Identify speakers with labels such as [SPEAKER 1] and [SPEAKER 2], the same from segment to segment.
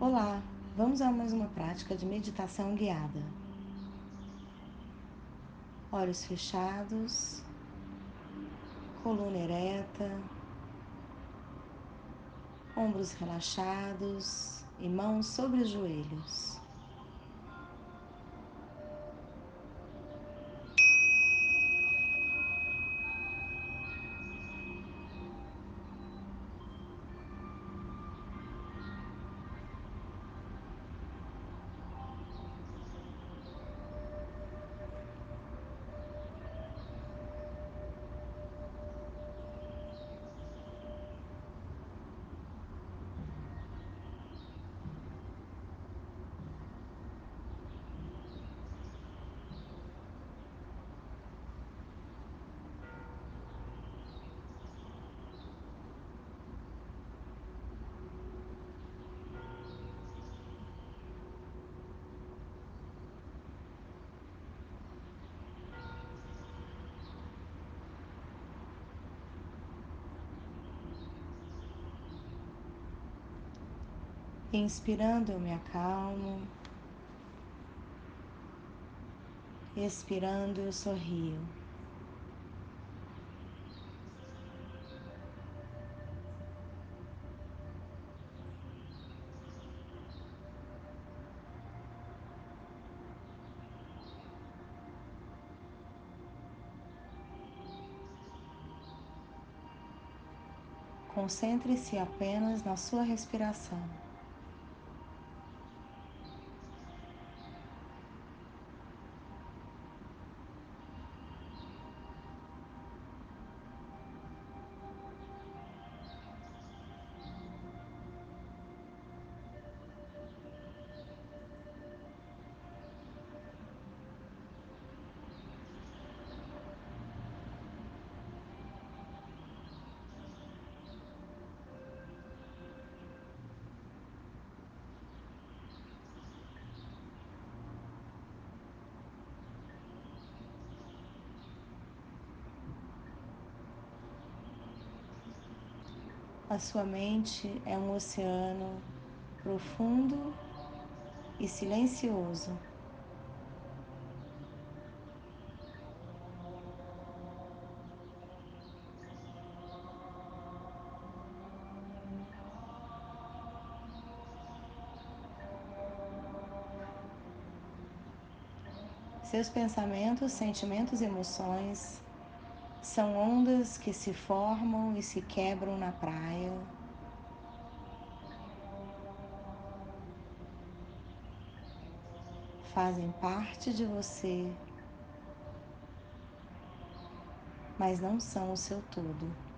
[SPEAKER 1] Olá, vamos a mais uma prática de meditação guiada. Olhos fechados, coluna ereta, ombros relaxados e mãos sobre os joelhos. Inspirando, eu me acalmo. Expirando, eu sorrio. Concentre-se apenas na sua respiração. A sua mente é um oceano profundo e silencioso. Seus pensamentos, sentimentos e emoções são ondas que se formam e se quebram na praia. Fazem parte de você, mas não são o seu todo.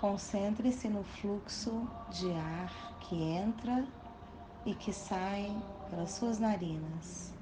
[SPEAKER 1] Concentre-se no fluxo de ar que entra e que sai pelas suas narinas.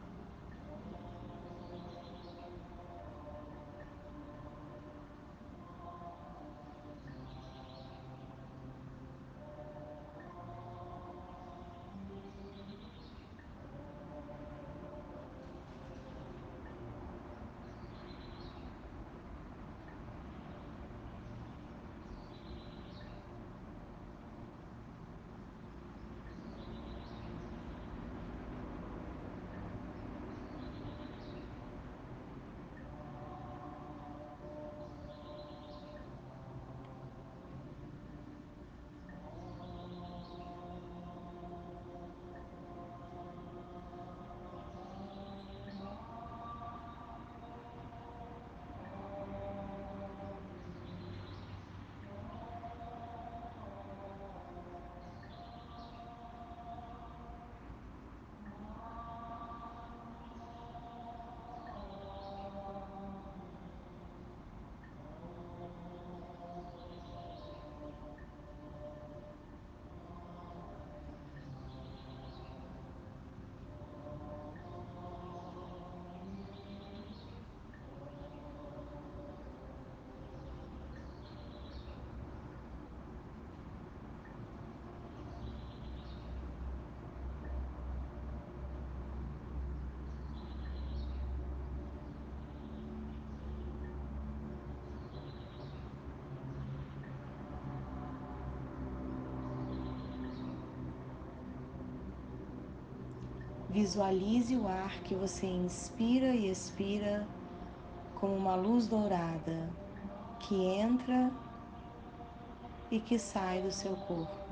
[SPEAKER 1] Visualize o ar que você inspira e expira como uma luz dourada que entra e que sai do seu corpo.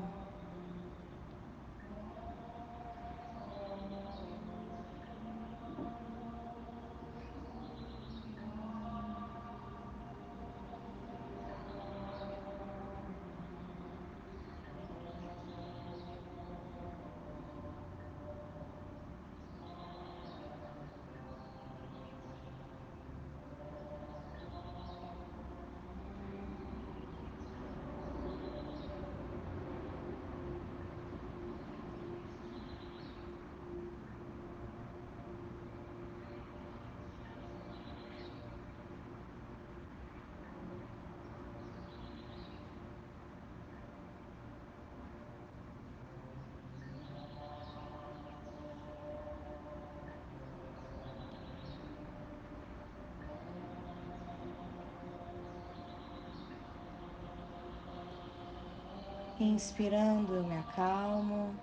[SPEAKER 1] Inspirando, eu me acalmo.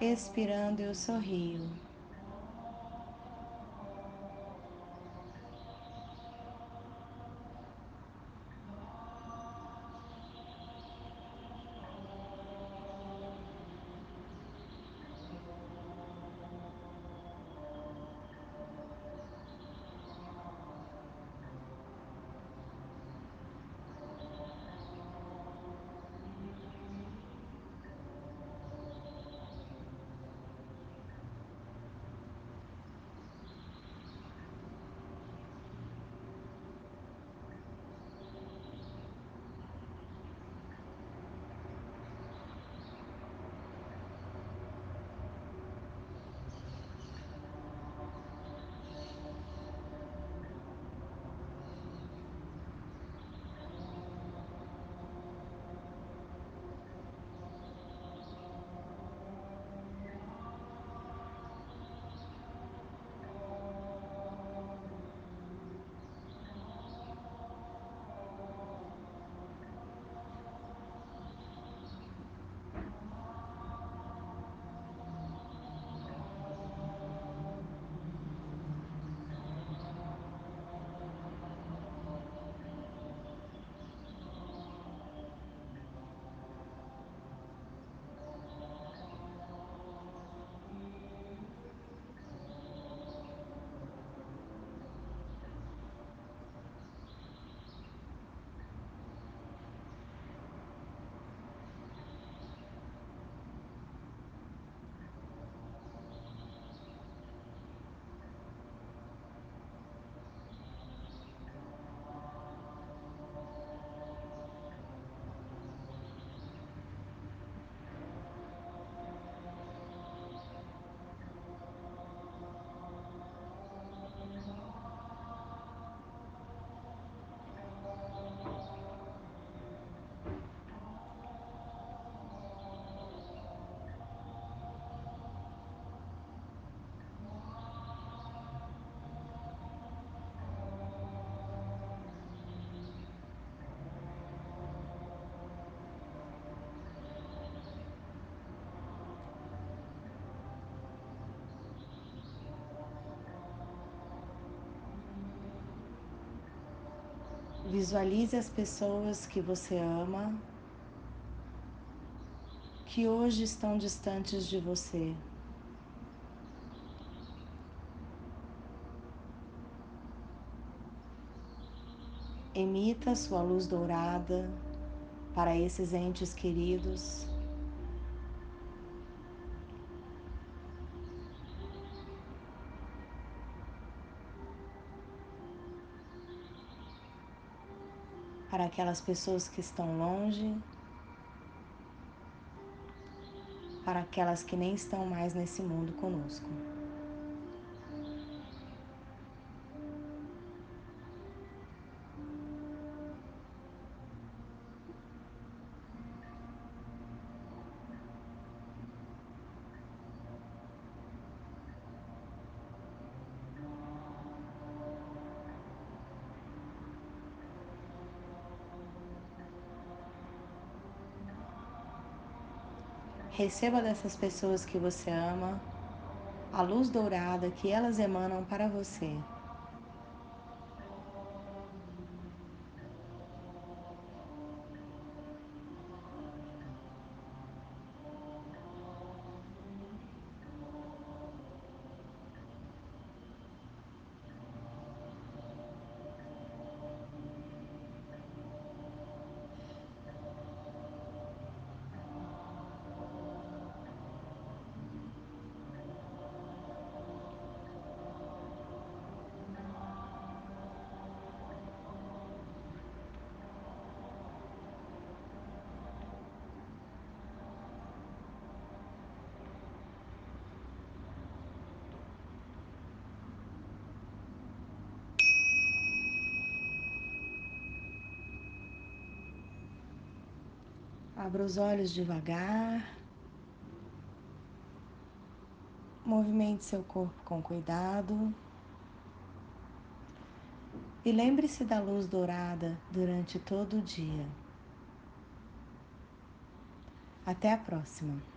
[SPEAKER 1] Expirando, eu sorrio. Visualize as pessoas que você ama, que hoje estão distantes de você. Emita sua luz dourada para esses entes queridos. Para aquelas pessoas que estão longe, para aquelas que nem estão mais nesse mundo conosco. Receba dessas pessoas que você ama a luz dourada que elas emanam para você. Abra os olhos devagar. Movimente seu corpo com cuidado. E lembre-se da luz dourada durante todo o dia. Até a próxima.